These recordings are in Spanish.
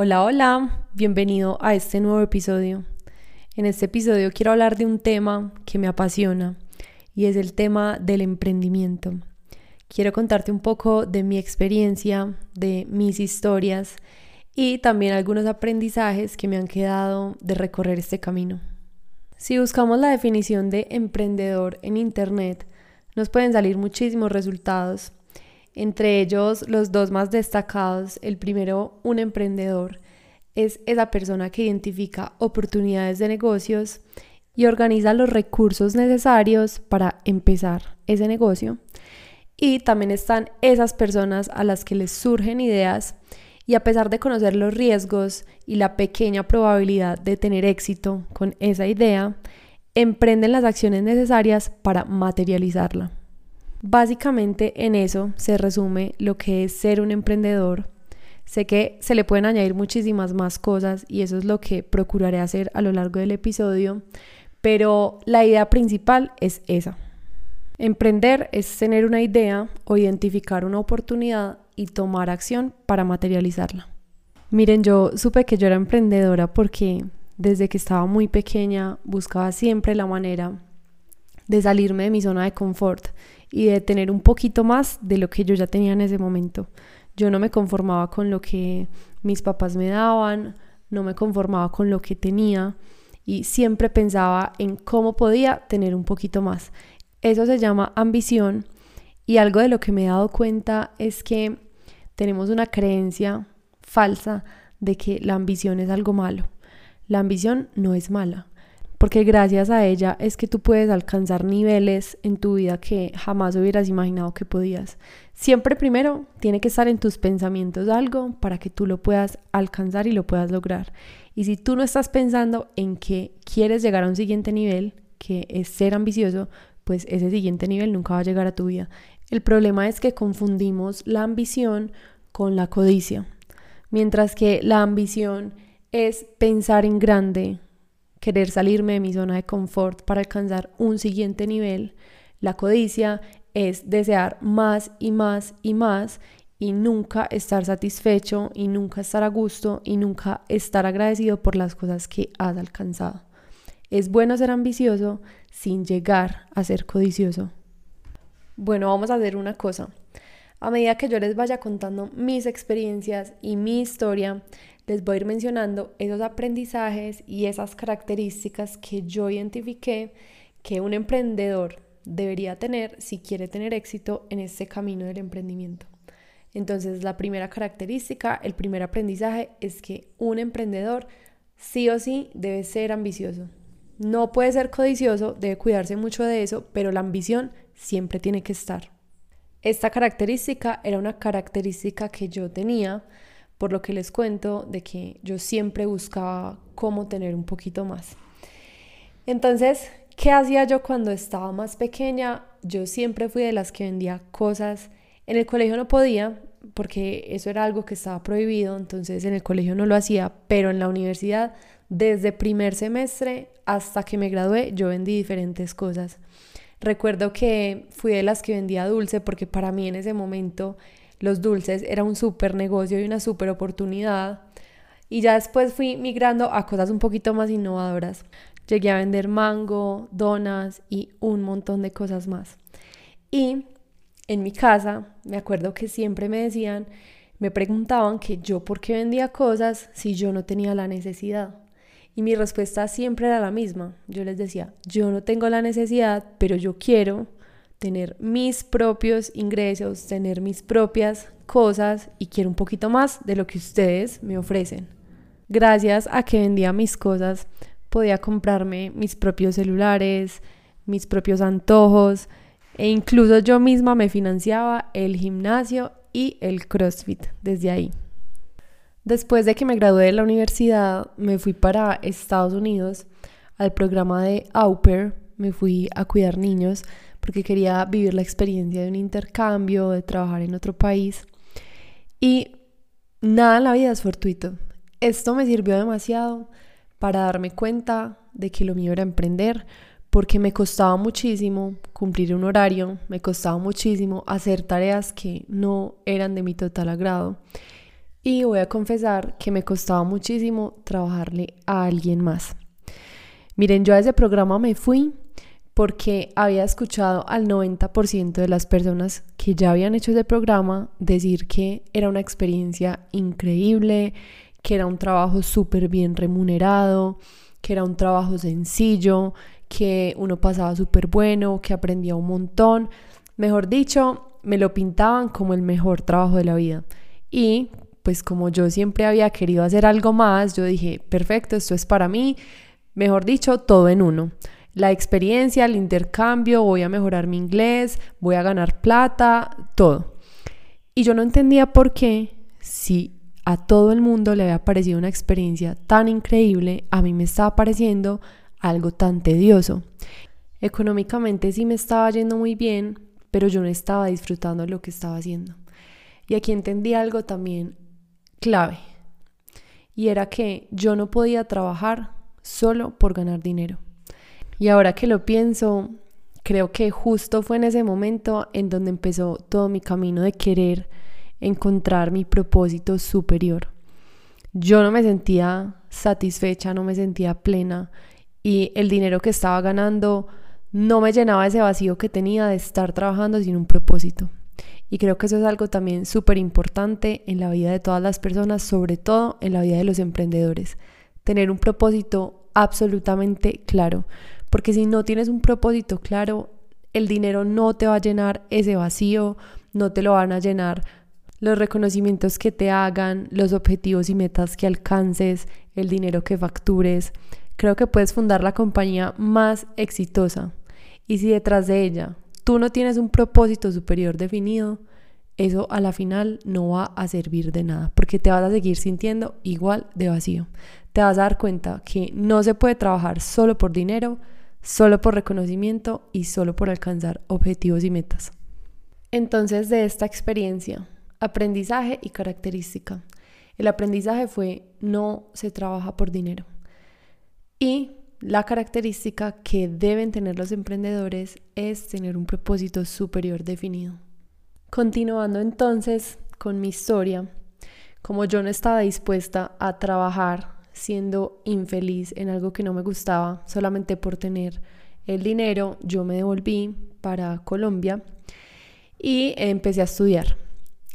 Hola, hola, bienvenido a este nuevo episodio. En este episodio quiero hablar de un tema que me apasiona y es el tema del emprendimiento. Quiero contarte un poco de mi experiencia, de mis historias y también algunos aprendizajes que me han quedado de recorrer este camino. Si buscamos la definición de emprendedor en Internet, nos pueden salir muchísimos resultados entre ellos los dos más destacados. El primero, un emprendedor, es esa persona que identifica oportunidades de negocios y organiza los recursos necesarios para empezar ese negocio. Y también están esas personas a las que les surgen ideas y a pesar de conocer los riesgos y la pequeña probabilidad de tener éxito con esa idea, emprenden las acciones necesarias para materializarla. Básicamente en eso se resume lo que es ser un emprendedor. Sé que se le pueden añadir muchísimas más cosas y eso es lo que procuraré hacer a lo largo del episodio, pero la idea principal es esa. Emprender es tener una idea o identificar una oportunidad y tomar acción para materializarla. Miren, yo supe que yo era emprendedora porque desde que estaba muy pequeña buscaba siempre la manera de salirme de mi zona de confort y de tener un poquito más de lo que yo ya tenía en ese momento. Yo no me conformaba con lo que mis papás me daban, no me conformaba con lo que tenía y siempre pensaba en cómo podía tener un poquito más. Eso se llama ambición y algo de lo que me he dado cuenta es que tenemos una creencia falsa de que la ambición es algo malo. La ambición no es mala porque gracias a ella es que tú puedes alcanzar niveles en tu vida que jamás hubieras imaginado que podías. Siempre primero tiene que estar en tus pensamientos algo para que tú lo puedas alcanzar y lo puedas lograr. Y si tú no estás pensando en que quieres llegar a un siguiente nivel, que es ser ambicioso, pues ese siguiente nivel nunca va a llegar a tu vida. El problema es que confundimos la ambición con la codicia. Mientras que la ambición es pensar en grande, querer salirme de mi zona de confort para alcanzar un siguiente nivel. La codicia es desear más y más y más y nunca estar satisfecho y nunca estar a gusto y nunca estar agradecido por las cosas que has alcanzado. Es bueno ser ambicioso sin llegar a ser codicioso. Bueno, vamos a hacer una cosa. A medida que yo les vaya contando mis experiencias y mi historia, les voy a ir mencionando esos aprendizajes y esas características que yo identifiqué que un emprendedor debería tener si quiere tener éxito en este camino del emprendimiento. Entonces, la primera característica, el primer aprendizaje es que un emprendedor sí o sí debe ser ambicioso. No puede ser codicioso, debe cuidarse mucho de eso, pero la ambición siempre tiene que estar. Esta característica era una característica que yo tenía por lo que les cuento de que yo siempre buscaba cómo tener un poquito más. Entonces, ¿qué hacía yo cuando estaba más pequeña? Yo siempre fui de las que vendía cosas. En el colegio no podía porque eso era algo que estaba prohibido, entonces en el colegio no lo hacía, pero en la universidad, desde primer semestre hasta que me gradué, yo vendí diferentes cosas. Recuerdo que fui de las que vendía dulce porque para mí en ese momento los dulces era un súper negocio y una súper oportunidad. Y ya después fui migrando a cosas un poquito más innovadoras. Llegué a vender mango, donas y un montón de cosas más. Y en mi casa, me acuerdo que siempre me decían, me preguntaban que yo por qué vendía cosas si yo no tenía la necesidad. Y mi respuesta siempre era la misma. Yo les decía, yo no tengo la necesidad, pero yo quiero tener mis propios ingresos, tener mis propias cosas y quiero un poquito más de lo que ustedes me ofrecen. Gracias a que vendía mis cosas, podía comprarme mis propios celulares, mis propios antojos e incluso yo misma me financiaba el gimnasio y el CrossFit desde ahí. Después de que me gradué de la universidad, me fui para Estados Unidos al programa de Au Pair, me fui a cuidar niños porque quería vivir la experiencia de un intercambio, de trabajar en otro país. Y nada en la vida es fortuito. Esto me sirvió demasiado para darme cuenta de que lo mío era emprender, porque me costaba muchísimo cumplir un horario, me costaba muchísimo hacer tareas que no eran de mi total agrado. Y voy a confesar que me costaba muchísimo trabajarle a alguien más. Miren, yo a ese programa me fui porque había escuchado al 90% de las personas que ya habían hecho ese programa decir que era una experiencia increíble, que era un trabajo súper bien remunerado, que era un trabajo sencillo, que uno pasaba súper bueno, que aprendía un montón. Mejor dicho, me lo pintaban como el mejor trabajo de la vida. Y pues como yo siempre había querido hacer algo más, yo dije, perfecto, esto es para mí. Mejor dicho, todo en uno. La experiencia, el intercambio, voy a mejorar mi inglés, voy a ganar plata, todo. Y yo no entendía por qué, si a todo el mundo le había parecido una experiencia tan increíble, a mí me estaba pareciendo algo tan tedioso. Económicamente sí me estaba yendo muy bien, pero yo no estaba disfrutando lo que estaba haciendo. Y aquí entendí algo también clave, y era que yo no podía trabajar solo por ganar dinero. Y ahora que lo pienso, creo que justo fue en ese momento en donde empezó todo mi camino de querer encontrar mi propósito superior. Yo no me sentía satisfecha, no me sentía plena y el dinero que estaba ganando no me llenaba ese vacío que tenía de estar trabajando sin un propósito. Y creo que eso es algo también súper importante en la vida de todas las personas, sobre todo en la vida de los emprendedores. Tener un propósito absolutamente claro. Porque si no tienes un propósito claro, el dinero no te va a llenar ese vacío, no te lo van a llenar los reconocimientos que te hagan, los objetivos y metas que alcances, el dinero que factures. Creo que puedes fundar la compañía más exitosa. Y si detrás de ella tú no tienes un propósito superior definido, eso a la final no va a servir de nada, porque te vas a seguir sintiendo igual de vacío. Te vas a dar cuenta que no se puede trabajar solo por dinero, solo por reconocimiento y solo por alcanzar objetivos y metas. Entonces, de esta experiencia, aprendizaje y característica. El aprendizaje fue no se trabaja por dinero. Y la característica que deben tener los emprendedores es tener un propósito superior definido. Continuando entonces con mi historia, como yo no estaba dispuesta a trabajar siendo infeliz en algo que no me gustaba solamente por tener el dinero, yo me devolví para Colombia y empecé a estudiar.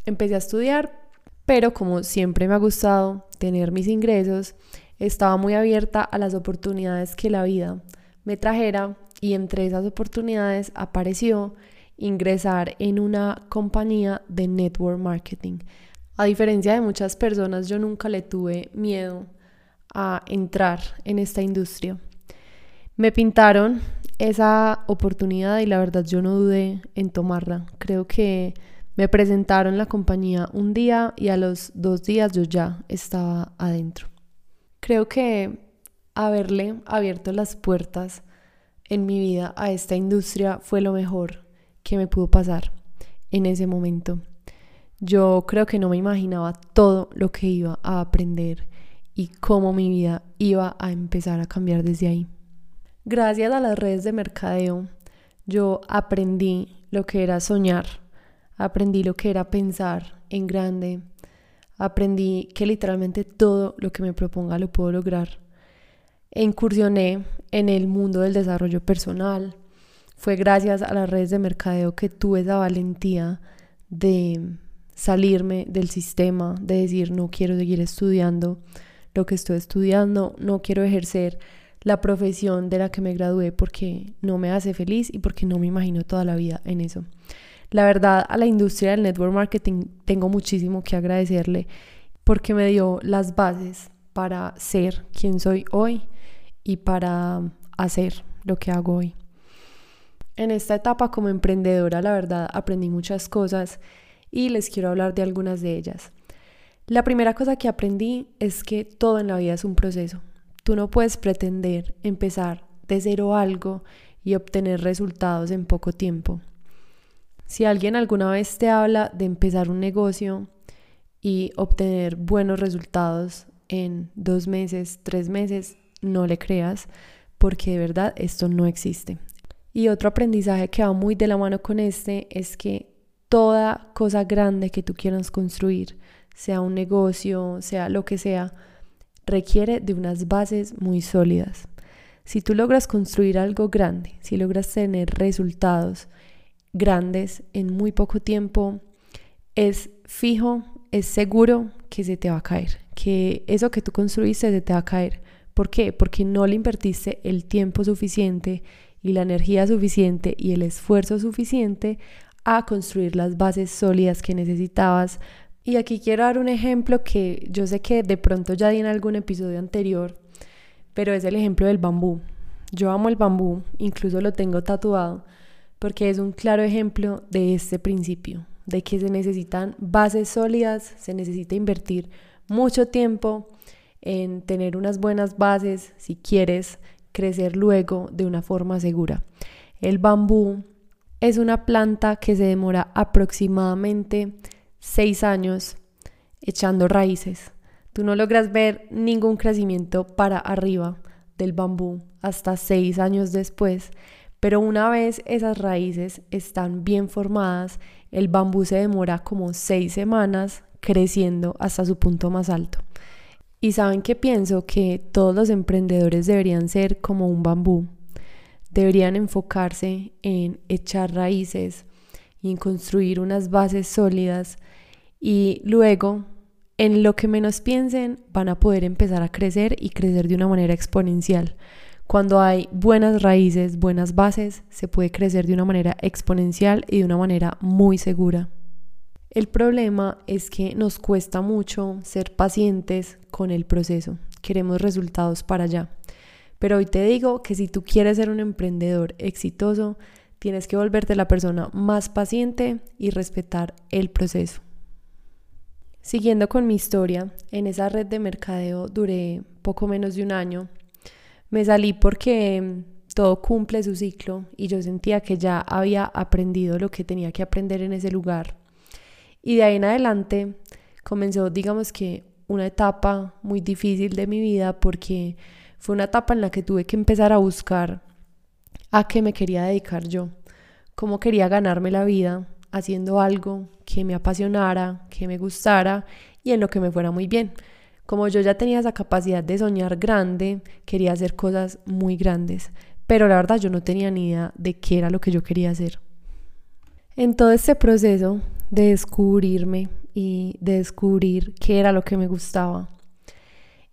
Empecé a estudiar, pero como siempre me ha gustado tener mis ingresos, estaba muy abierta a las oportunidades que la vida me trajera y entre esas oportunidades apareció ingresar en una compañía de network marketing. A diferencia de muchas personas, yo nunca le tuve miedo a entrar en esta industria. Me pintaron esa oportunidad y la verdad yo no dudé en tomarla. Creo que me presentaron la compañía un día y a los dos días yo ya estaba adentro. Creo que haberle abierto las puertas en mi vida a esta industria fue lo mejor que me pudo pasar en ese momento. Yo creo que no me imaginaba todo lo que iba a aprender y cómo mi vida iba a empezar a cambiar desde ahí. Gracias a las redes de mercadeo, yo aprendí lo que era soñar aprendí lo que era pensar en grande, aprendí que literalmente todo lo que me proponga lo puedo lograr. E incursioné en el mundo del desarrollo personal. Fue gracias a las redes de mercadeo que tuve esa valentía de salirme del sistema, de decir no quiero seguir estudiando lo que estoy estudiando, no quiero ejercer la profesión de la que me gradué porque no me hace feliz y porque no me imagino toda la vida en eso. La verdad, a la industria del network marketing tengo muchísimo que agradecerle porque me dio las bases para ser quien soy hoy y para hacer lo que hago hoy. En esta etapa como emprendedora, la verdad, aprendí muchas cosas y les quiero hablar de algunas de ellas. La primera cosa que aprendí es que todo en la vida es un proceso. Tú no puedes pretender empezar de cero algo y obtener resultados en poco tiempo. Si alguien alguna vez te habla de empezar un negocio y obtener buenos resultados en dos meses, tres meses, no le creas porque de verdad esto no existe. Y otro aprendizaje que va muy de la mano con este es que toda cosa grande que tú quieras construir sea un negocio, sea lo que sea, requiere de unas bases muy sólidas. Si tú logras construir algo grande, si logras tener resultados grandes en muy poco tiempo, es fijo, es seguro que se te va a caer, que eso que tú construiste se te va a caer. ¿Por qué? Porque no le invertiste el tiempo suficiente y la energía suficiente y el esfuerzo suficiente a construir las bases sólidas que necesitabas. Y aquí quiero dar un ejemplo que yo sé que de pronto ya di en algún episodio anterior, pero es el ejemplo del bambú. Yo amo el bambú, incluso lo tengo tatuado, porque es un claro ejemplo de este principio, de que se necesitan bases sólidas, se necesita invertir mucho tiempo en tener unas buenas bases si quieres crecer luego de una forma segura. El bambú es una planta que se demora aproximadamente seis años echando raíces. Tú no logras ver ningún crecimiento para arriba del bambú hasta seis años después, pero una vez esas raíces están bien formadas, el bambú se demora como seis semanas creciendo hasta su punto más alto. Y saben que pienso que todos los emprendedores deberían ser como un bambú. Deberían enfocarse en echar raíces y en construir unas bases sólidas y luego en lo que menos piensen van a poder empezar a crecer y crecer de una manera exponencial. Cuando hay buenas raíces, buenas bases, se puede crecer de una manera exponencial y de una manera muy segura. El problema es que nos cuesta mucho ser pacientes con el proceso. Queremos resultados para allá. Pero hoy te digo que si tú quieres ser un emprendedor exitoso, tienes que volverte la persona más paciente y respetar el proceso. Siguiendo con mi historia, en esa red de mercadeo duré poco menos de un año. Me salí porque todo cumple su ciclo y yo sentía que ya había aprendido lo que tenía que aprender en ese lugar y de ahí en adelante comenzó, digamos que, una etapa muy difícil de mi vida porque fue una etapa en la que tuve que empezar a buscar a qué me quería dedicar yo, cómo quería ganarme la vida haciendo algo que me apasionara, que me gustara y en lo que me fuera muy bien. Como yo ya tenía esa capacidad de soñar grande, quería hacer cosas muy grandes, pero la verdad yo no tenía ni idea de qué era lo que yo quería hacer. En todo este proceso de descubrirme y de descubrir qué era lo que me gustaba.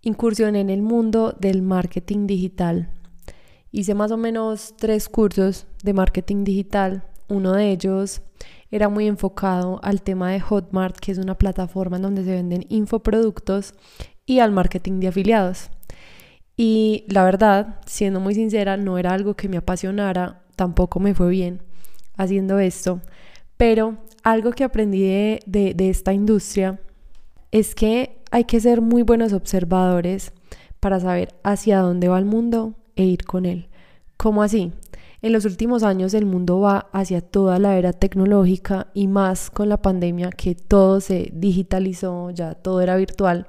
Incursioné en el mundo del marketing digital. Hice más o menos tres cursos de marketing digital. Uno de ellos era muy enfocado al tema de Hotmart, que es una plataforma en donde se venden infoproductos, y al marketing de afiliados. Y la verdad, siendo muy sincera, no era algo que me apasionara, tampoco me fue bien haciendo esto, pero algo que aprendí de, esta industria es que hay que ser muy buenos observadores para saber hacia dónde va el mundo e ir con él. ¿Cómo así? En los últimos años el mundo va hacia toda la era tecnológica y más con la pandemia que todo se digitalizó, ya todo era virtual.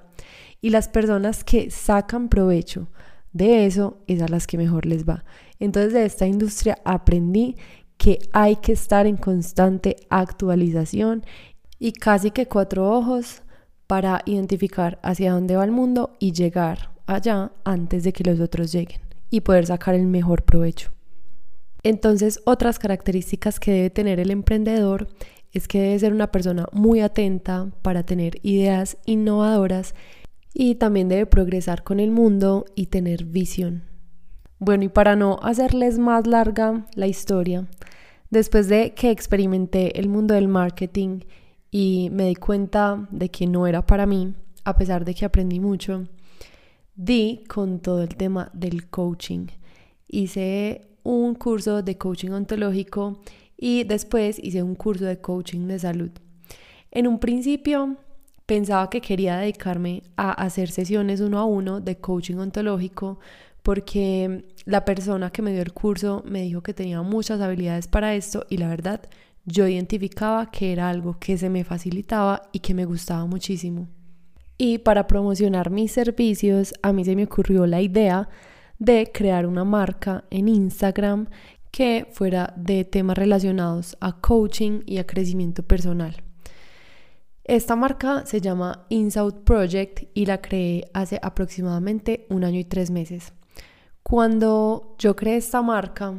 Y las personas que sacan provecho de eso es a las que mejor les va. Entonces de esta industria aprendí que hay que estar en constante actualización y casi que cuatro ojos para identificar hacia dónde va el mundo y llegar allá antes de que los otros lleguen y poder sacar el mejor provecho. Entonces, otras características que debe tener el emprendedor es que debe ser una persona muy atenta para tener ideas innovadoras y también debe progresar con el mundo y tener visión. Bueno, y para no hacerles más larga la historia, después de que experimenté el mundo del marketing y me di cuenta de que no era para mí, a pesar de que aprendí mucho, di con todo el tema del coaching. Hice un curso de coaching ontológico y después hice un curso de coaching de salud. En un principio pensaba que quería dedicarme a hacer sesiones uno a uno de coaching ontológico porque la persona que me dio el curso me dijo que tenía muchas habilidades para esto y la verdad yo identificaba que era algo que se me facilitaba y que me gustaba muchísimo. Y para promocionar mis servicios, a mí se me ocurrió la idea de crear una marca en Instagram que fuera de temas relacionados a coaching y a crecimiento personal. Esta marca se llama Insout Project y la creé hace aproximadamente un año y tres meses. Cuando yo creé esta marca,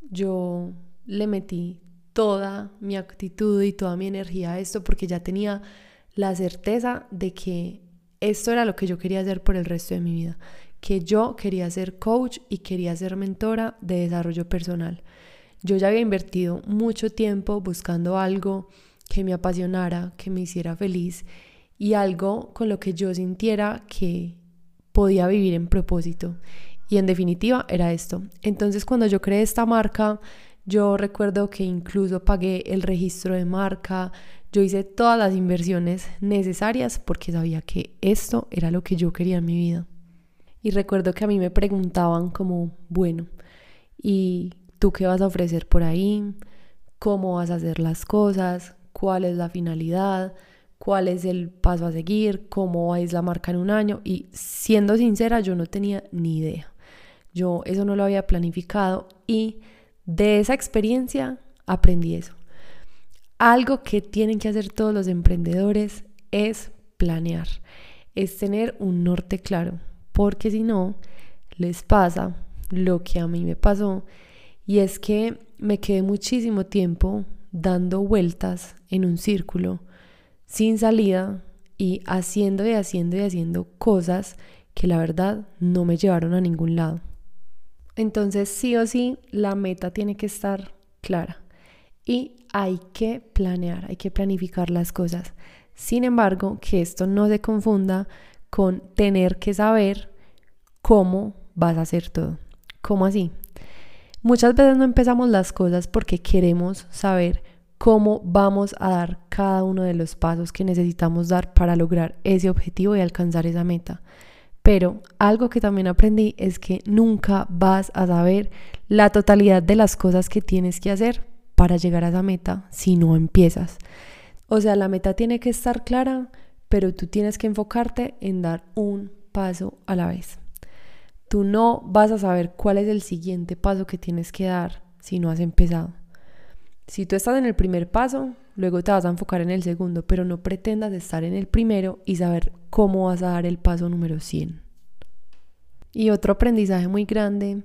yo le metí toda mi actitud y toda mi energía a esto porque ya tenía la certeza de que esto era lo que yo quería hacer por el resto de mi vida, que yo quería ser coach y quería ser mentora de desarrollo personal. Yo ya había invertido mucho tiempo buscando algo que me apasionara, que me hiciera feliz y algo con lo que yo sintiera que podía vivir en propósito. Y en definitiva era esto. Entonces cuando yo creé esta marca, yo recuerdo que incluso pagué el registro de marca, yo hice todas las inversiones necesarias porque sabía que esto era lo que yo quería en mi vida. Y recuerdo que a mí me preguntaban como, bueno, ¿y tú qué vas a ofrecer por ahí? ¿Cómo vas a hacer las cosas? ¿Cuál es la finalidad? ¿Cuál es el paso a seguir? ¿Cómo es la marca en un año? Y siendo sincera, yo no tenía ni idea. Yo eso no lo había planificado y de esa experiencia aprendí eso. Algo que tienen que hacer todos los emprendedores es planear, es tener un norte claro, porque si no, les pasa lo que a mí me pasó, y es que me quedé muchísimo tiempo dando vueltas en un círculo sin salida y haciendo y haciendo y haciendo cosas que la verdad no me llevaron a ningún lado. Entonces, sí o sí, la meta tiene que estar clara y hay que planear, hay que planificar las cosas. Sin embargo, que esto no se confunda con tener que saber cómo vas a hacer todo. ¿Cómo así? Muchas veces no empezamos las cosas porque queremos saber cómo vamos a dar cada uno de los pasos que necesitamos dar para lograr ese objetivo y alcanzar esa meta. Pero algo que también aprendí es que nunca vas a saber la totalidad de las cosas que tienes que hacer para llegar a esa meta si no empiezas. O sea, la meta tiene que estar clara, pero tú tienes que enfocarte en dar un paso a la vez. Tú no vas a saber cuál es el siguiente paso que tienes que dar si no has empezado. Si tú estás en el primer paso, luego te vas a enfocar en el segundo, pero no pretendas estar en el primero y saber cómo vas a dar el paso número 100. Y otro aprendizaje muy grande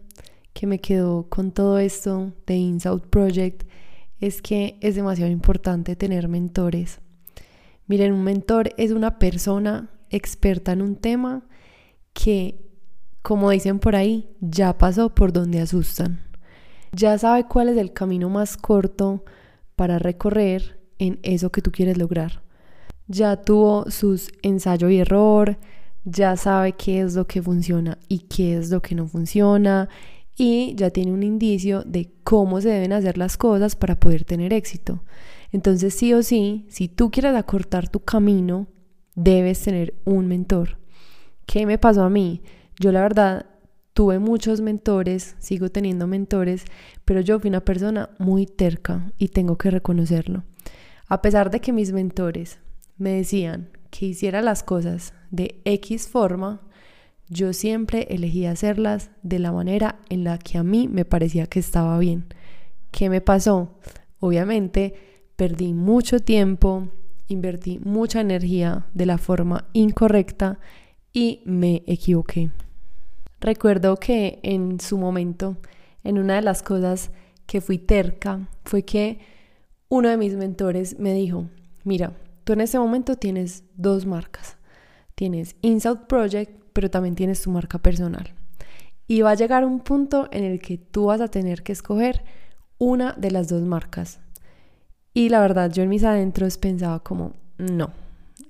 que me quedó con todo esto de Insout Project es que es demasiado importante tener mentores. Miren, un mentor es una persona experta en un tema que, como dicen por ahí, ya pasó por donde asustan. Ya sabe cuál es el camino más corto para recorrer en eso que tú quieres lograr. Ya tuvo sus ensayo y error, ya sabe qué es lo que funciona y qué es lo que no funciona y ya tiene un indicio de cómo se deben hacer las cosas para poder tener éxito. Entonces sí o sí, si tú quieres acortar tu camino, debes tener un mentor. ¿Qué me pasó a mí? Yo la verdad tuve muchos mentores, sigo teniendo mentores, pero yo fui una persona muy terca y tengo que reconocerlo. A pesar de que mis mentores me decían que hiciera las cosas de X forma, yo siempre elegí hacerlas de la manera en la que a mí me parecía que estaba bien. ¿Qué me pasó? Obviamente perdí mucho tiempo, invertí mucha energía de la forma incorrecta y me equivoqué. Recuerdo que en su momento, en una de las cosas que fui terca, fue que uno de mis mentores me dijo, mira, tú en este momento tienes dos marcas. Tienes Inside Project, pero también tienes tu marca personal. Y va a llegar un punto en el que tú vas a tener que escoger una de las dos marcas. Y la verdad, yo en mis adentros pensaba como, no,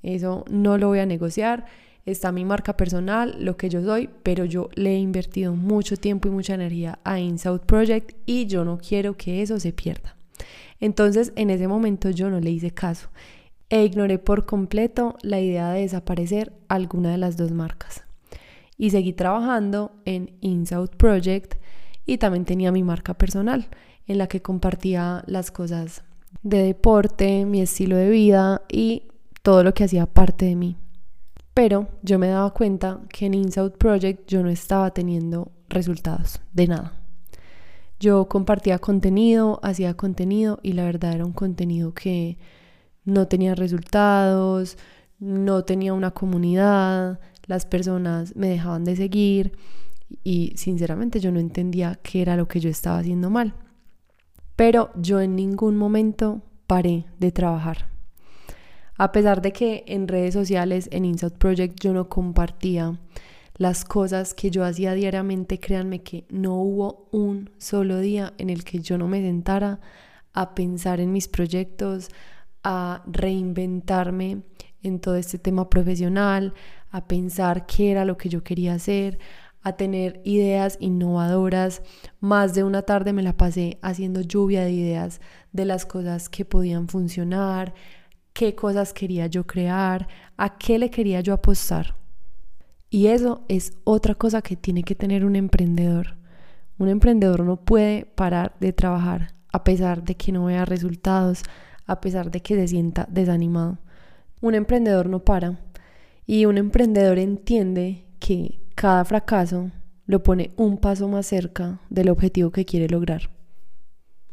eso no lo voy a negociar. Está mi marca personal, lo que yo soy, pero yo le he invertido mucho tiempo y mucha energía a Inside Project y yo no quiero que eso se pierda. Entonces en ese momento yo no le hice caso e ignoré por completo la idea de desaparecer alguna de las dos marcas. Y seguí trabajando en InSouth Project y también tenía mi marca personal en la que compartía las cosas de deporte, mi estilo de vida y todo lo que hacía parte de mí. Pero yo me daba cuenta que en InSouth Project yo no estaba teniendo resultados de nada. Yo compartía contenido, hacía contenido y la verdad era un contenido que no tenía resultados, no tenía una comunidad, las personas me dejaban de seguir y sinceramente yo no entendía qué era lo que yo estaba haciendo mal. Pero yo en ningún momento paré de trabajar. A pesar de que en redes sociales, en Inside Project, yo no compartía las cosas que yo hacía diariamente, créanme que no hubo un solo día en el que yo no me sentara a pensar en mis proyectos, a reinventarme en todo este tema profesional, a pensar qué era lo que yo quería hacer, a tener ideas innovadoras. Más de una tarde me la pasé haciendo lluvia de ideas de las cosas que podían funcionar, qué cosas quería yo crear, a qué le quería yo apostar. Y eso es otra cosa que tiene que tener un emprendedor. Un emprendedor no puede parar de trabajar a pesar de que no vea resultados, a pesar de que se sienta desanimado. Un emprendedor no para y un emprendedor entiende que cada fracaso lo pone un paso más cerca del objetivo que quiere lograr.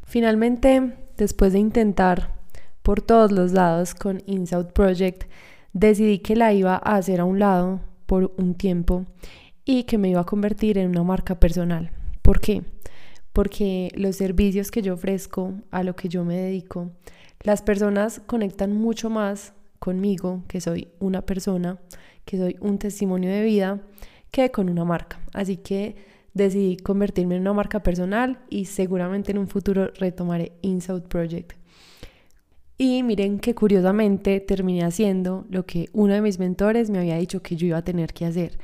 Finalmente, después de intentar por todos los lados con Inside Project, decidí que la iba a hacer a un lado por un tiempo y que me iba a convertir en una marca personal. ¿Por qué? Porque los servicios que yo ofrezco, a lo que yo me dedico, las personas conectan mucho más conmigo, que soy una persona, que soy un testimonio de vida, que con una marca. Así que decidí convertirme en una marca personal y seguramente en un futuro retomaré Inside Project. Y miren que curiosamente terminé haciendo lo que uno de mis mentores me había dicho que yo iba a tener que hacer.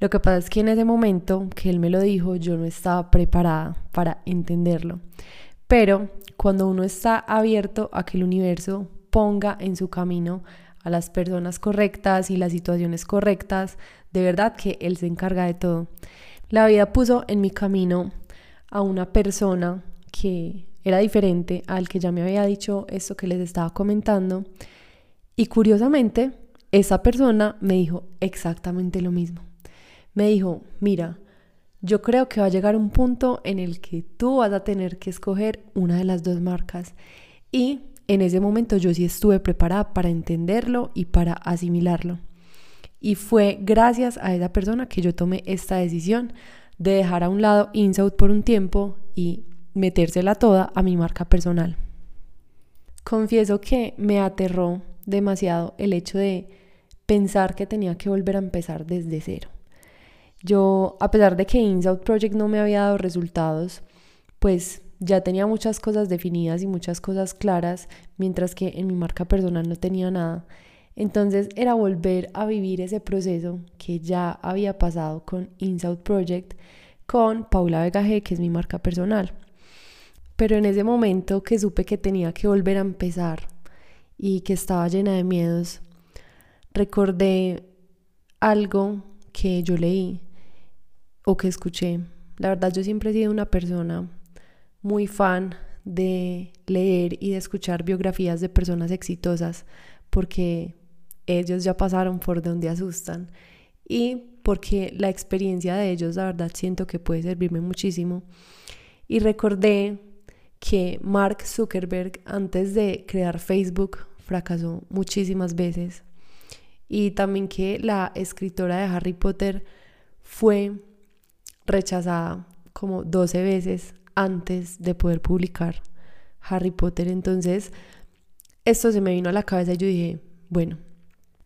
Lo que pasa es que en ese momento que él me lo dijo, yo no estaba preparada para entenderlo. Pero cuando uno está abierto a que el universo ponga en su camino a las personas correctas y las situaciones correctas, de verdad que él se encarga de todo. La vida puso en mi camino a una persona que era diferente al que ya me había dicho esto que les estaba comentando. Y curiosamente, esa persona me dijo exactamente lo mismo. Me dijo, mira, yo creo que va a llegar un punto en el que tú vas a tener que escoger una de las dos marcas. Y en ese momento yo sí estuve preparada para entenderlo y para asimilarlo. Y fue gracias a esa persona que yo tomé esta decisión de dejar a un lado Insout por un tiempo y metérsela toda a mi marca personal. Confieso que me aterró demasiado el hecho de pensar que tenía que volver a empezar desde cero. Yo, a pesar de que Insout Project no me había dado resultados, pues ya tenía muchas cosas definidas y muchas cosas claras, mientras que en mi marca personal no tenía nada. Entonces era volver a vivir ese proceso que ya había pasado con Insout Project con Paula Vega G, que es mi marca personal. Pero en ese momento que supe que tenía que volver a empezar y que estaba llena de miedos, recordé algo que yo leí o que escuché. La verdad yo siempre he sido una persona muy fan de leer y de escuchar biografías de personas exitosas porque ellos ya pasaron por donde asustan y porque la experiencia de ellos la verdad siento que puede servirme muchísimo. Y recordé que Mark Zuckerberg antes de crear Facebook fracasó muchísimas veces. Y también que la escritora de Harry Potter fue rechazada como 12 veces antes de poder publicar Harry Potter. Entonces, esto se me vino a la cabeza y yo dije, bueno,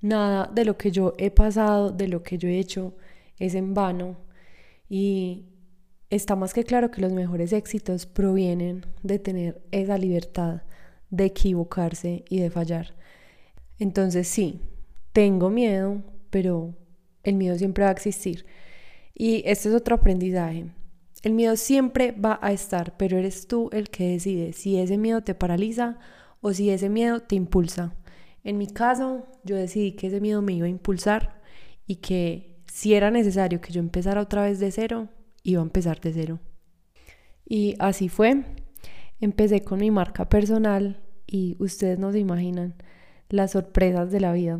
nada de lo que yo he pasado, de lo que yo he hecho, es en vano. Y está más que claro que los mejores éxitos provienen de tener esa libertad de equivocarse y de fallar. Entonces sí, tengo miedo, pero el miedo siempre va a existir. Y este es otro aprendizaje. El miedo siempre va a estar, pero eres tú el que decide si ese miedo te paraliza o si ese miedo te impulsa. En mi caso, yo decidí que ese miedo me iba a impulsar y que si era necesario que yo empezara otra vez de cero, iba a empezar de cero. Y así fue. Empecé con mi marca personal y ustedes no se imaginan las sorpresas de la vida.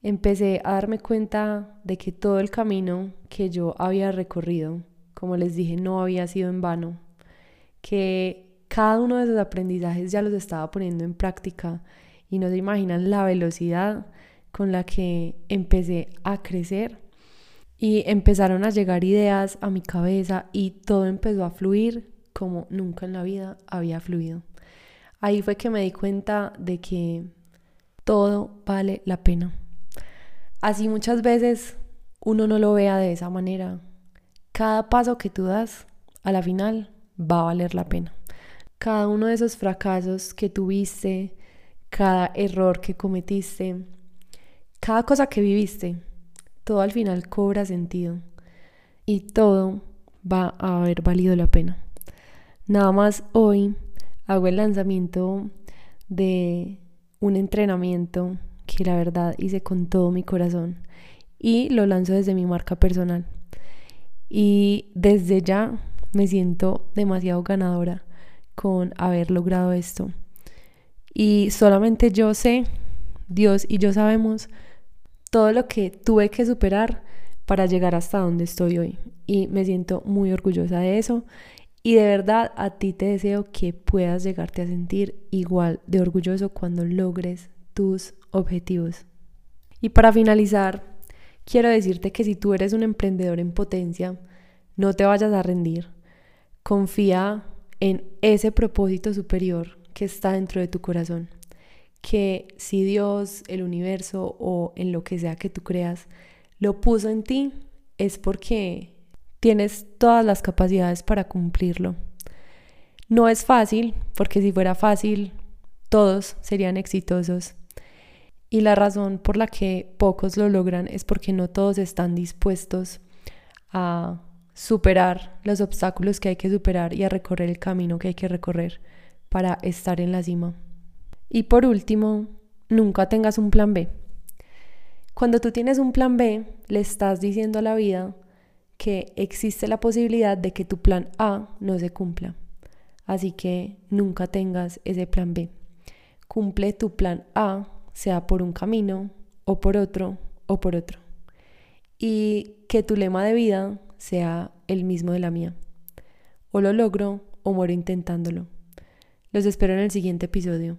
Empecé a darme cuenta de que todo el camino que yo había recorrido, como les dije, no había sido en vano, que cada uno de esos aprendizajes ya los estaba poniendo en práctica y no se imaginan la velocidad con la que empecé a crecer y empezaron a llegar ideas a mi cabeza y todo empezó a fluir como nunca en la vida había fluido. Ahí fue que me di cuenta de que todo vale la pena. Así muchas veces uno no lo vea de esa manera. Cada paso que tú das, a la final, va a valer la pena. Cada uno de esos fracasos que tuviste, cada error que cometiste, cada cosa que viviste, todo al final cobra sentido y todo va a haber valido la pena. Nada más hoy hago el lanzamiento de un entrenamiento que la verdad hice con todo mi corazón y lo lanzo desde mi marca personal. Y desde ya me siento demasiado ganadora con haber logrado esto. Y solamente yo sé, Dios y yo sabemos todo lo que tuve que superar para llegar hasta donde estoy hoy. Y me siento muy orgullosa de eso. Y de verdad a ti te deseo que puedas llegarte a sentir igual de orgulloso cuando logres tus objetivos. Y para finalizar, quiero decirte que si tú eres un emprendedor en potencia, no te vayas a rendir. Confía en ese propósito superior que está dentro de tu corazón. Que si Dios, el universo o en lo que sea que tú creas, lo puso en ti, es porque tienes todas las capacidades para cumplirlo. No es fácil, porque si fuera fácil, todos serían exitosos. Y la razón por la que pocos lo logran es porque no todos están dispuestos a superar los obstáculos que hay que superar y a recorrer el camino que hay que recorrer para estar en la cima. Y por último, nunca tengas un plan B. Cuando tú tienes un plan B, le estás diciendo a la vida que existe la posibilidad de que tu plan A no se cumpla. Así que nunca tengas ese plan B. Cumple tu plan A sea por un camino o por otro o por otro. Y que tu lema de vida sea el mismo de la mía. O lo logro o muero intentándolo. Los espero en el siguiente episodio.